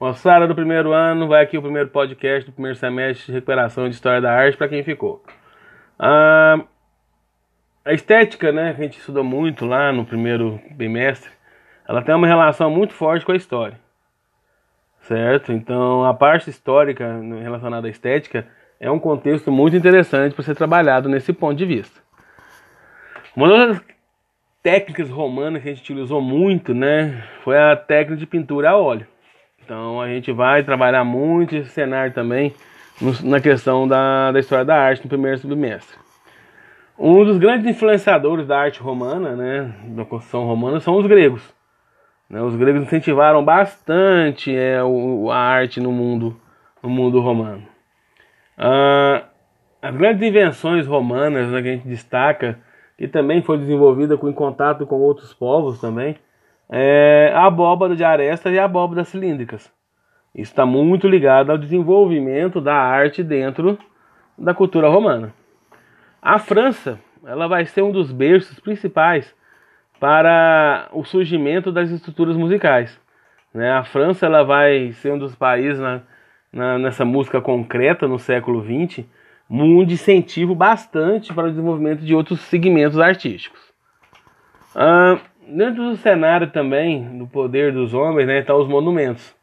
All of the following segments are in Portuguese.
Moçada do primeiro ano, vai aqui o primeiro podcast do primeiro semestre de recuperação de História da Arte para quem ficou. Ah, a estética, né, que a gente estudou muito lá no primeiro bimestre, ela tem uma relação muito forte com a história. Certo? Então, a parte histórica relacionada à estética é um contexto muito interessante para ser trabalhado nesse ponto de vista. Uma das técnicas romanas que a gente utilizou muito, né, foi a técnica de pintura a óleo. Então a gente vai trabalhar muito esse cenário também na questão da, da história da arte no primeiro semestre. Um dos grandes influenciadores da arte romana, né, da construção romana, são os gregos. Né, os gregos incentivaram bastante é, o, a arte no mundo, no mundo romano. Ah, as grandes invenções romanas né, que a gente destaca, que também foi desenvolvida com, em contato com outros povos também, é a abóbora de arestas e a cilíndricas. Isso está muito ligado ao desenvolvimento da arte dentro da cultura romana. A França ela vai ser um dos berços principais para o surgimento das estruturas musicais. Né? A França ela vai ser um dos países na, na, nessa música concreta no século XX, um incentivo bastante para o desenvolvimento de outros segmentos artísticos. Ah, dentro do cenário também do poder dos homens, né, estão tá os monumentos,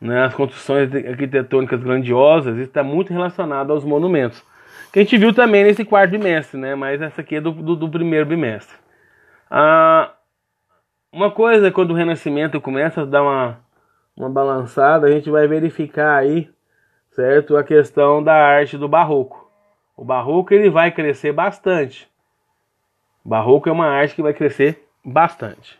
né, as construções arquitetônicas grandiosas, está muito relacionado aos monumentos, que a gente viu também nesse quarto bimestre, né, mas essa aqui é do, do, do primeiro bimestre. Ah, uma coisa, quando o Renascimento começa a dar uma, uma balançada, a gente vai verificar aí, certo, a questão da arte do Barroco. O Barroco ele vai crescer bastante. Barroco é uma arte que vai crescer bastante.